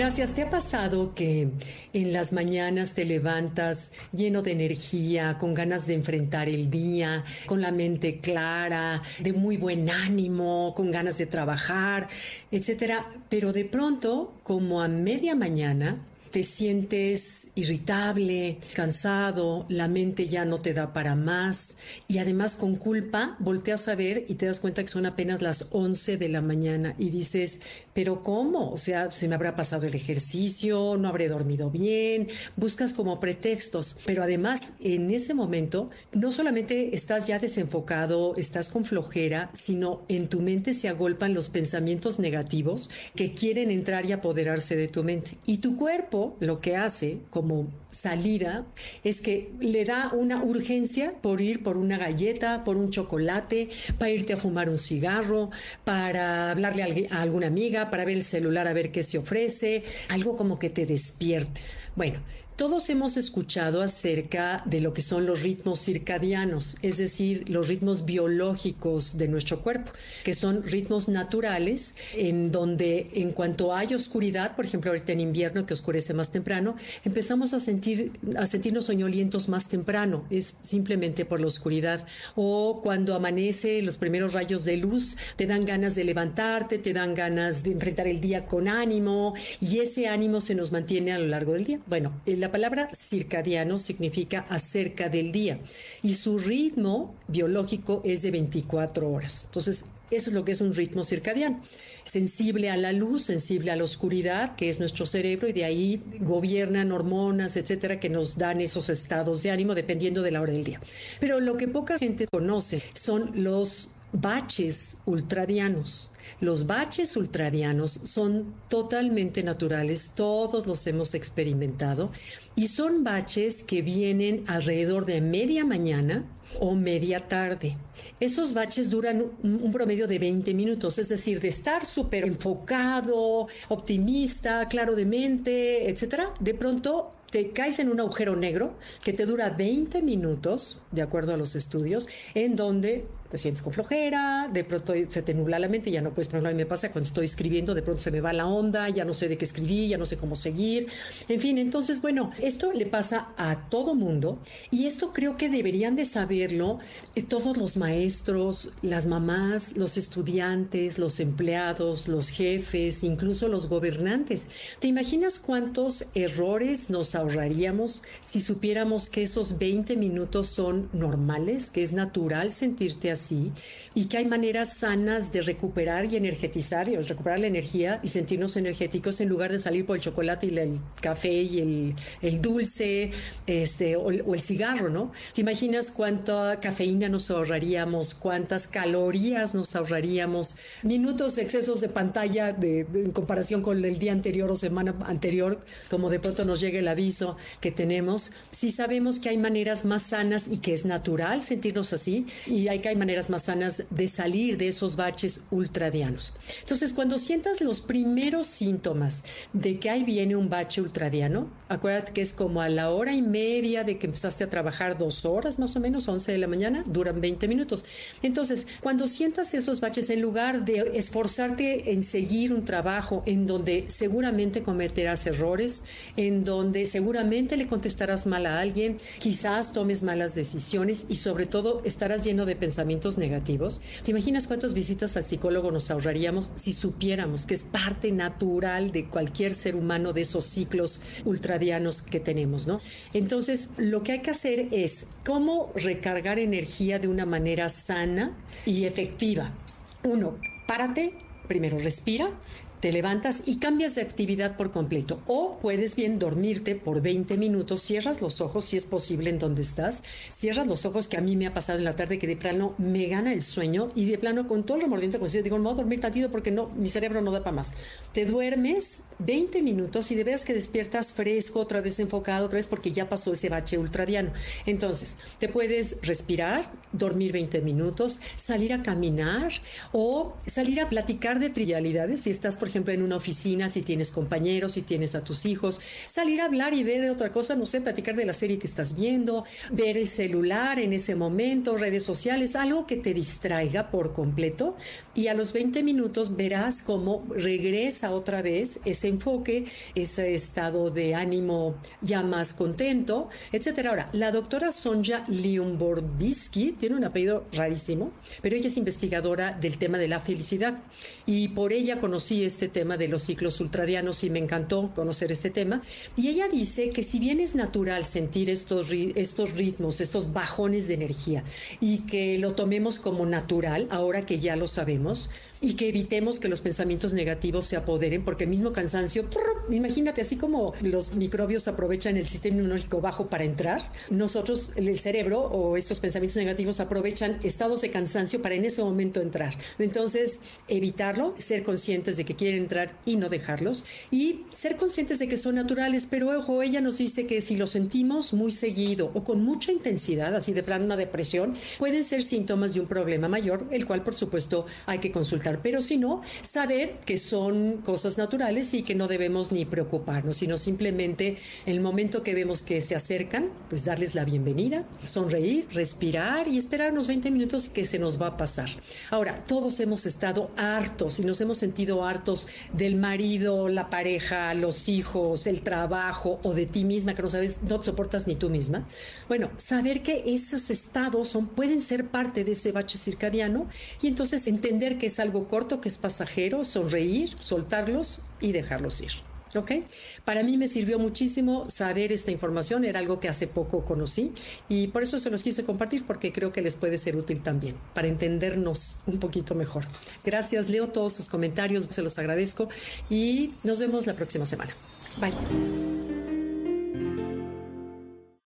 Gracias. ¿Te ha pasado que en las mañanas te levantas lleno de energía, con ganas de enfrentar el día, con la mente clara, de muy buen ánimo, con ganas de trabajar, etcétera? Pero de pronto, como a media mañana, te sientes irritable, cansado, la mente ya no te da para más y además con culpa volteas a ver y te das cuenta que son apenas las 11 de la mañana y dices, pero ¿cómo? O sea, se me habrá pasado el ejercicio, no habré dormido bien, buscas como pretextos, pero además en ese momento no solamente estás ya desenfocado, estás con flojera, sino en tu mente se agolpan los pensamientos negativos que quieren entrar y apoderarse de tu mente y tu cuerpo lo que hace como salida es que le da una urgencia por ir por una galleta, por un chocolate, para irte a fumar un cigarro, para hablarle a alguna amiga, para ver el celular a ver qué se ofrece, algo como que te despierte. Bueno, todos hemos escuchado acerca de lo que son los ritmos circadianos, es decir, los ritmos biológicos de nuestro cuerpo, que son ritmos naturales en donde en cuanto hay oscuridad, por ejemplo, ahorita en invierno que oscurece más temprano, empezamos a sentir a sentirnos soñolientos más temprano, es simplemente por la oscuridad o cuando amanece los primeros rayos de luz, te dan ganas de levantarte, te dan ganas de enfrentar el día con ánimo y ese ánimo se nos mantiene a lo largo del día. Bueno, la la palabra circadiano significa acerca del día y su ritmo biológico es de 24 horas. Entonces, eso es lo que es un ritmo circadiano. Sensible a la luz, sensible a la oscuridad, que es nuestro cerebro, y de ahí gobiernan hormonas, etcétera, que nos dan esos estados de ánimo dependiendo de la hora del día. Pero lo que poca gente conoce son los baches ultradianos. Los baches ultradianos son totalmente naturales, todos los hemos experimentado y son baches que vienen alrededor de media mañana o media tarde. Esos baches duran un, promedio de 20 minutos, es decir, de estar súper enfocado, optimista, claro de mente, etcétera, de pronto te caes en un agujero negro que te dura 20 minutos, de acuerdo a los estudios, en donde te sientes con flojera, de pronto se te nubla la mente, ya no puedes, por ejemplo, a mí me pasa cuando estoy escribiendo, de pronto se me va la onda, ya no sé de qué escribí, ya no sé cómo seguir, en fin, entonces, bueno, esto le pasa a todo mundo y esto creo que deberían de saberlo eh, todos los maestros, las mamás, los estudiantes, los empleados, los jefes, incluso los gobernantes. ¿Te imaginas cuántos errores nos ahorraríamos si supiéramos que esos 20 minutos son normales, que es natural sentirte así y que hay maneras sanas de recuperar y energetizar, y recuperar la energía y sentirnos energéticos en lugar de salir por el chocolate y el café y el, dulce este, o, el cigarro, ¿no? ¿Te imaginas cuánta cafeína nos ahorraríamos, cuántas calorías nos ahorraríamos, minutos de excesos de pantalla de, en comparación con el día anterior o semana anterior, como de pronto nos llega el aviso que tenemos, si sabemos que hay maneras más sanas y que es natural sentirnos así, y hay que hay maneras más sanas de salir de esos baches ultradianos. Entonces, cuando sientas los primeros síntomas de que ahí viene un bache ultradiano, acuérdate que es como a la hora y media de que empezaste a trabajar dos horas más o menos, 11 de la mañana, duran 20 minutos. Entonces, cuando sientas esos baches, en lugar de esforzarte en seguir un trabajo en donde seguramente cometerás errores, en donde seguramente le contestarás mal a alguien, quizás tomes malas decisiones y sobre todo estarás lleno de pensamientos negativos. ¿Te imaginas cuántas visitas al psicólogo nos ahorraríamos si supiéramos que es parte natural de cualquier ser humano de esos ciclos ultradianos que tenemos, ¿no? Entonces, lo que hay que hacer es cómo recargar energía de una manera sana y efectiva. Uno, párate, primero respira, te levantas y cambias de actividad por completo. O puedes bien dormirte por 20 minutos, cierras los ojos si es posible en donde estás, cierras los ojos que a mí me ha pasado en la tarde que de plano me gana el sueño y de plano con todo el remordimiento consigo digo, no voy a dormir tantito porque no, mi cerebro no da para más. Te duermes 20 minutos y de veras que despiertas fresco, otra vez enfocado, otra vez porque ya pasó ese bache ultradiano. Entonces, te puedes respirar, dormir 20 minutos, salir a caminar o salir a platicar de trivialidades si estás, por ejemplo, en una oficina, si tienes compañeros, si tienes a tus hijos, salir a hablar y ver otra cosa, no sé, platicar de la serie que estás viendo, ver el celular en ese momento, redes sociales, algo que te distraiga por completo y a los 20 minutos verás cómo regresa otra vez ese enfoque, ese estado de ánimo ya más contento, etcétera. Ahora, la doctora Sonja Lyumborbisky tiene un apellido rarísimo, pero ella es investigadora del tema de la felicidad y por ella conocí este tema de los ciclos ultradianos y me encantó conocer este tema. Y ella dice que si bien es natural sentir estos, estos ritmos, estos bajones de energía y que lo tomemos como natural, ahora que ya lo sabemos, y que evitemos que los pensamientos negativos se apoderen, porque el mismo cansancio, imagínate, así como los microbios aprovechan el sistema inmunológico bajo para entrar, nosotros, el cerebro o estos pensamientos negativos aprovechan estados de cansancio para en ese momento entrar. Entonces, evitarlo, ser conscientes de que entrar y no dejarlos, y ser conscientes de que son naturales, pero ojo, ella nos dice que si lo sentimos muy seguido o con mucha intensidad, así de plan una depresión, pueden ser síntomas de un problema mayor, el cual por supuesto hay que consultar, pero si no, saber que son cosas naturales y que no debemos ni preocuparnos, sino simplemente en el momento que vemos que se acercan, pues darles la bienvenida, sonreír, respirar y esperar unos 20 minutos que se nos va a pasar. Ahora, todos hemos estado hartos y nos hemos sentido hartos del marido, la pareja, los hijos, el trabajo o de ti misma que no sabes, no te soportas ni tú misma. Bueno, saber que esos estados son, pueden ser parte de ese bache circadiano y entonces entender que es algo corto, que es pasajero, sonreír, soltarlos y dejarlos ir. ¿Ok? Para mí me sirvió muchísimo saber esta información, era algo que hace poco conocí y por eso se los quise compartir porque creo que les puede ser útil también para entendernos un poquito mejor. Gracias, leo todos sus comentarios, se los agradezco y nos vemos la próxima semana. Bye.